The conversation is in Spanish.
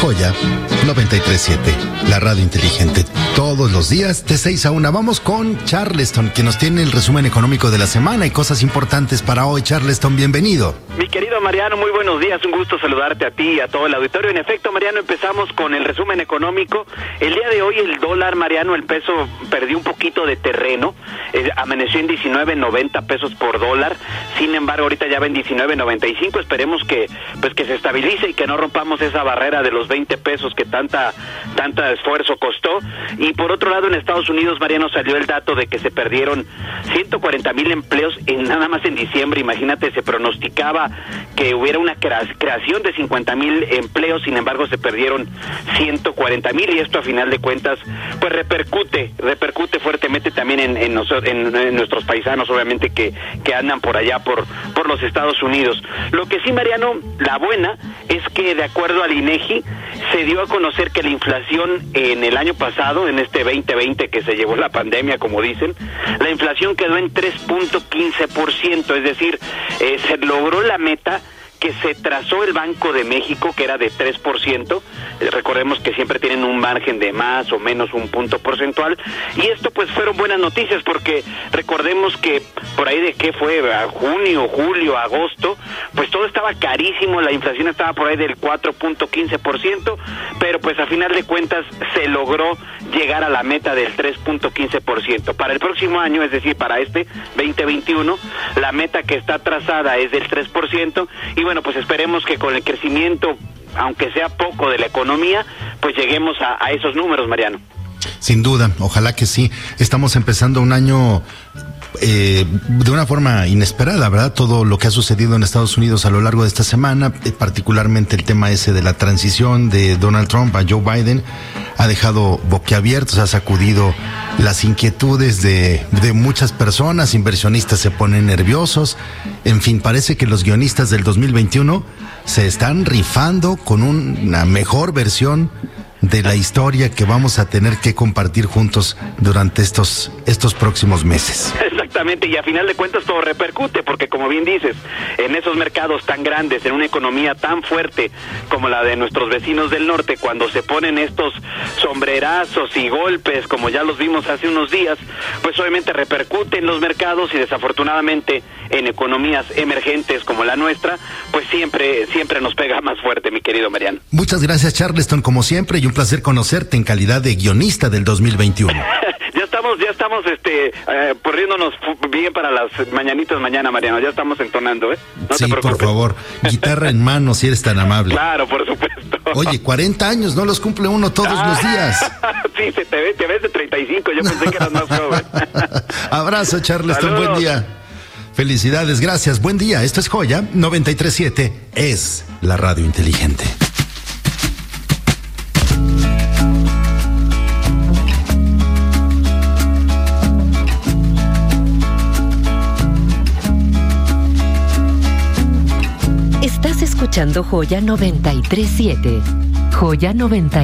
Joya 937, la radio inteligente. Todos los días de 6 a 1. Vamos con Charleston, que nos tiene el resumen económico de la semana y cosas importantes para hoy. Charleston, bienvenido. Mi querido Mariano, muy buenos días. Un gusto saludarte a ti y a todo el auditorio. En efecto, Mariano, empezamos con el resumen económico. El día de hoy el dólar, Mariano, el peso perdió un poquito de terreno. Amaneció en 19.90 pesos por dólar. Sin embargo, ahorita ya va en 19.95. Esperemos que pues que se estabilice y que no rompamos esa barrera de los 20 pesos que tanta tanta esfuerzo costó. Y por otro lado, en Estados Unidos, Mariano, salió el dato de que se perdieron 140 mil empleos en nada más en diciembre. Imagínate, se pronosticaba que hubiera una creación de 50 mil empleos, sin embargo, se perdieron 140 mil y esto a final de cuentas, pues repercute, repercute fuertemente también en, en, nuestros paisanos, obviamente, que, que andan por allá, por, por los Estados Unidos. Lo que sí, Mariano, la buena es que de acuerdo al INEGI se dio a conocer que la inflación en el año pasado, en este 2020 que se llevó la pandemia, como dicen, la inflación quedó en 3.15%, es decir, eh, se logró la meta que se trazó el Banco de México, que era de 3%, eh, recordemos que siempre tienen un margen de más o menos un punto porcentual, y esto pues fueron buenas noticias porque recordemos que por ahí de qué fue, junio, julio, agosto, pues todo estaba carísimo, la inflación estaba por ahí del 4.15%, pero pues a final de cuentas se logró llegar a la meta del 3.15%. Para el próximo año, es decir, para este 2021, la meta que está trazada es del 3% y bueno, pues esperemos que con el crecimiento, aunque sea poco de la economía, pues lleguemos a, esos números, Mariano. Sin duda, ojalá que sí. Estamos empezando un año eh, de una forma inesperada, ¿verdad? Todo lo que ha sucedido en Estados Unidos a lo largo de esta semana, eh, particularmente el tema ese de la transición de Donald Trump a Joe Biden, ha dejado boquiabiertos, ha sacudido las inquietudes de, de muchas personas, inversionistas se ponen nerviosos, en fin, parece que los guionistas del 2021 se están rifando con una mejor versión de la historia que vamos a tener que compartir juntos durante estos, estos próximos meses. Exactamente, y a final de cuentas todo repercute, porque como bien dices, en esos mercados tan grandes, en una economía tan fuerte como la de nuestros vecinos del norte, cuando se ponen estos sombrerazos y golpes, como ya los vimos hace unos días, pues obviamente repercute en los mercados y desafortunadamente en economías emergentes como la nuestra, pues siempre, siempre nos pega más fuerte, mi querido Mariano. Muchas gracias, Charleston, como siempre, y un placer conocerte en calidad de guionista del 2021. ya estamos, ya estamos, este, eh, poniéndonos bien para las mañanitas mañana, Mariano. Ya estamos entonando, ¿eh? No sí, por favor. Guitarra en mano, si eres tan amable. Claro, por supuesto. Oye, 40 años, no los cumple uno todos los días. sí, te, ves, te ves de 35. Yo pensé que eras más joven. Abrazo, Charleston. Buen día. Felicidades, gracias. Buen día. Esto es Joya 937. Es la radio inteligente. Escuchando Joya 937. Joya 937.